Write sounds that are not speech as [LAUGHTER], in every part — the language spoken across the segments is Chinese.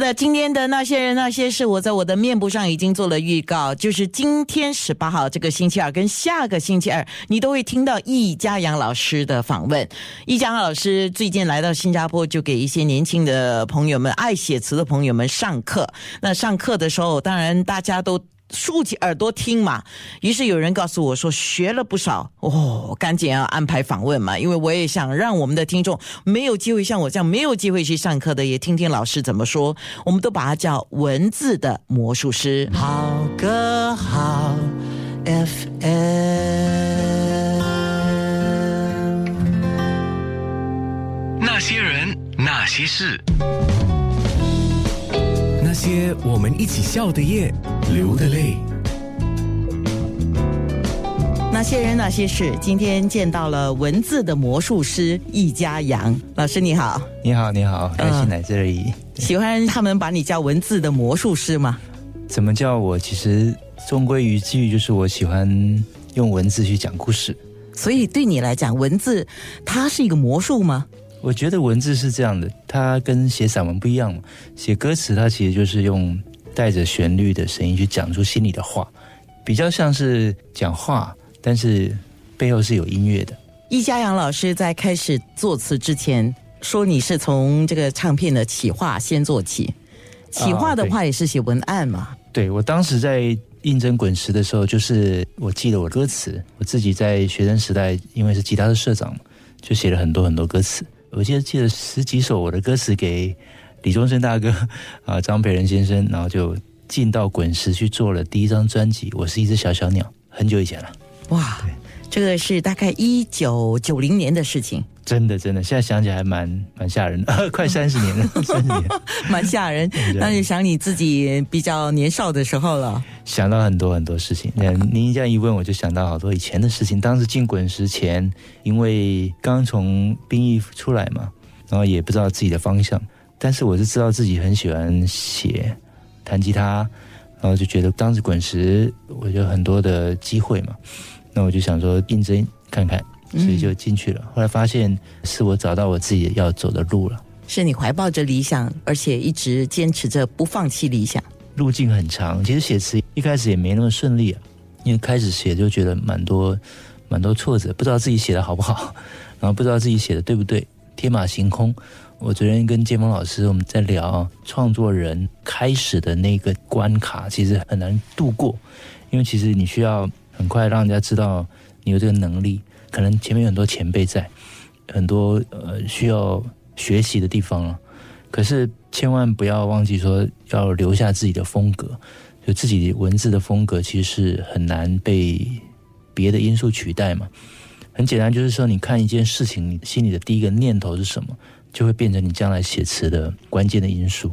那，今天的那些人那些事，我在我的面部上已经做了预告，就是今天十八号这个星期二跟下个星期二，你都会听到易家阳老师的访问。易家阳老师最近来到新加坡，就给一些年轻的朋友们、爱写词的朋友们上课。那上课的时候，当然大家都。竖起耳朵听嘛，于是有人告诉我说学了不少哦，赶紧要安排访问嘛，因为我也想让我们的听众没有机会像我这样没有机会去上课的，也听听老师怎么说。我们都把它叫文字的魔术师。好歌好 FM，那些人，那些事。那些我们一起笑的夜，流的泪。那些人，那些事。今天见到了文字的魔术师易家阳老师，你好，你好，你好，开心来这里。喜欢他们把你叫文字的魔术师吗？怎么叫我？其实终归于句，就是我喜欢用文字去讲故事。所以对你来讲，文字它是一个魔术吗？我觉得文字是这样的，它跟写散文不一样嘛。写歌词，它其实就是用带着旋律的声音去讲出心里的话，比较像是讲话，但是背后是有音乐的。易家阳老师在开始作词之前说，你是从这个唱片的企划先做起，企划的话也是写文案嘛？对，我当时在应征滚石的时候，就是我记得我歌词，我自己在学生时代，因为是吉他的社长，就写了很多很多歌词。我记得记了十几首我的歌词给李宗盛大哥 [LAUGHS] 啊张培仁先生，然后就进到滚石去做了第一张专辑。我是一只小小鸟，很久以前了。哇，这个是大概一九九零年的事情。真的，真的，现在想起来还蛮蛮吓人的，[LAUGHS] 快三十年了，[LAUGHS] 三十年，蛮吓人。[LAUGHS] 那就想你自己比较年少的时候了，想到很多很多事情。您这样一问，我就想到好多以前的事情。当时进滚石前，因为刚从兵役出来嘛，然后也不知道自己的方向，但是我是知道自己很喜欢写、弹吉他，然后就觉得当时滚石我就很多的机会嘛，那我就想说应征看看。所以就进去了。后来发现是我找到我自己要走的路了。是你怀抱着理想，而且一直坚持着不放弃理想。路径很长，其实写词一开始也没那么顺利啊。因为开始写就觉得蛮多蛮多挫折，不知道自己写的好不好，[LAUGHS] 然后不知道自己写的对不对，天马行空。我昨天跟建峰老师我们在聊创作人开始的那个关卡，其实很难度过，因为其实你需要很快让人家知道你有这个能力。可能前面有很多前辈在，很多呃需要学习的地方了。可是千万不要忘记说要留下自己的风格，就自己文字的风格其实是很难被别的因素取代嘛。很简单，就是说你看一件事情，你心里的第一个念头是什么，就会变成你将来写词的关键的因素。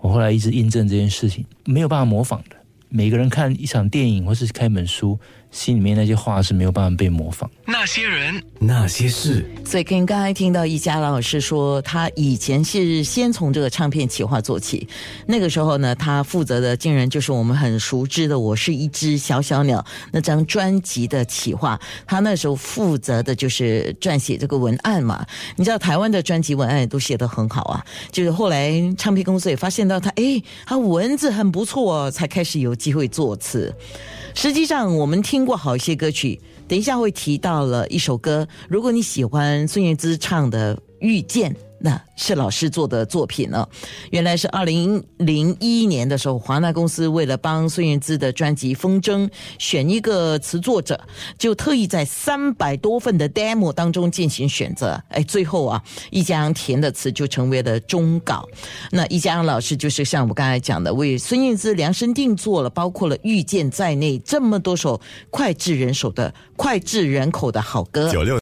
我后来一直印证这件事情，没有办法模仿的。每个人看一场电影或是看一本书。心里面那些话是没有办法被模仿。那些人，那些事。所以跟刚才听到一家老师说，他以前是先从这个唱片企划做起。那个时候呢，他负责的竟然就是我们很熟知的《我是一只小小鸟》那张专辑的企划。他那时候负责的就是撰写这个文案嘛。你知道台湾的专辑文案都写得很好啊。就是后来唱片公司也发现到他，哎，他文字很不错，才开始有机会作词。实际上，我们听过好些歌曲，等一下会提到了一首歌。如果你喜欢孙燕姿唱的《遇见》。那是老师做的作品呢。原来是二零零一年的时候，华纳公司为了帮孙燕姿的专辑《风筝》选一个词作者，就特意在三百多份的 demo 当中进行选择。哎，最后啊，易家扬填的词就成为了终稿。那易家扬老师就是像我刚才讲的，为孙燕姿量身定做了，包括了《遇见》在内这么多首脍炙人手的脍炙人口的好歌。九六。